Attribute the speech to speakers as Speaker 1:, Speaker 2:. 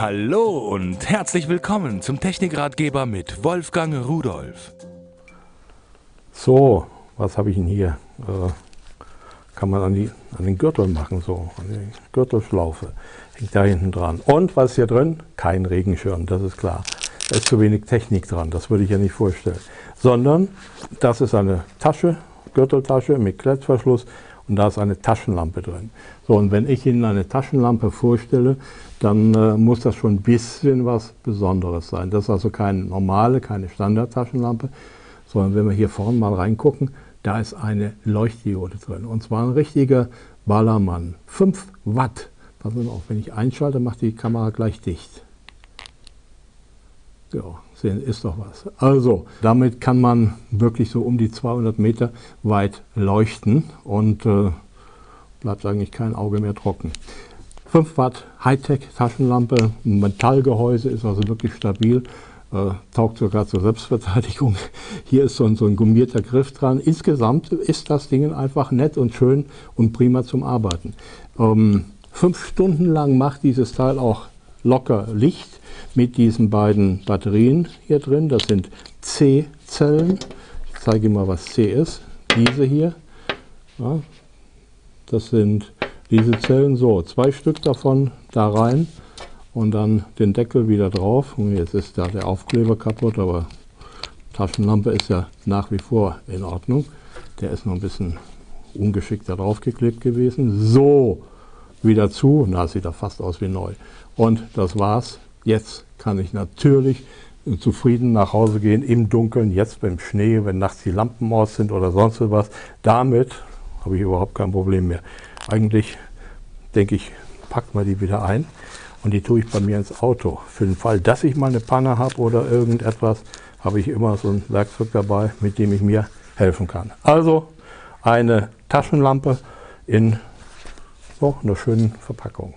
Speaker 1: Hallo und herzlich willkommen zum Technikratgeber mit Wolfgang Rudolf.
Speaker 2: So, was habe ich denn hier? Äh, kann man an, die, an den Gürtel machen, so, an die Gürtelschlaufe. Hängt da hinten dran. Und was ist hier drin? Kein Regenschirm, das ist klar. Da ist zu wenig Technik dran, das würde ich ja nicht vorstellen. Sondern das ist eine Tasche, Gürteltasche mit Klettverschluss und da ist eine Taschenlampe drin. So, und wenn ich Ihnen eine Taschenlampe vorstelle, dann äh, muss das schon ein bisschen was Besonderes sein. Das ist also keine normale, keine Standard-Taschenlampe, sondern wenn wir hier vorne mal reingucken, da ist eine Leuchtdiode drin. Und zwar ein richtiger Ballermann. 5 Watt. Passen Sie auf, wenn ich einschalte, macht die Kamera gleich dicht. Ja, ist doch was. Also, damit kann man wirklich so um die 200 Meter weit leuchten und äh, bleibt eigentlich kein Auge mehr trocken. 5 Watt Hightech Taschenlampe, Metallgehäuse ist also wirklich stabil, äh, taugt sogar zur Selbstverteidigung. Hier ist so ein, so ein gummierter Griff dran. Insgesamt ist das Ding einfach nett und schön und prima zum Arbeiten. Ähm, fünf Stunden lang macht dieses Teil auch locker Licht mit diesen beiden Batterien hier drin. Das sind C-Zellen. Ich zeige Ihnen mal, was C ist. Diese hier. Ja, das sind diese Zellen. So, zwei Stück davon da rein und dann den Deckel wieder drauf. Und jetzt ist da der Aufkleber kaputt, aber Taschenlampe ist ja nach wie vor in Ordnung. Der ist noch ein bisschen ungeschickt da draufgeklebt gewesen. So, wieder zu. Na, sieht da fast aus wie neu. Und das war's. Jetzt kann ich natürlich zufrieden nach Hause gehen im Dunkeln, jetzt beim Schnee, wenn nachts die Lampen aus sind oder sonst was. Damit habe ich überhaupt kein Problem mehr. Eigentlich denke ich, packt mal die wieder ein und die tue ich bei mir ins Auto. Für den Fall, dass ich mal eine Panne habe oder irgendetwas, habe ich immer so ein Werkzeug dabei, mit dem ich mir helfen kann. Also eine Taschenlampe in so einer schönen Verpackung.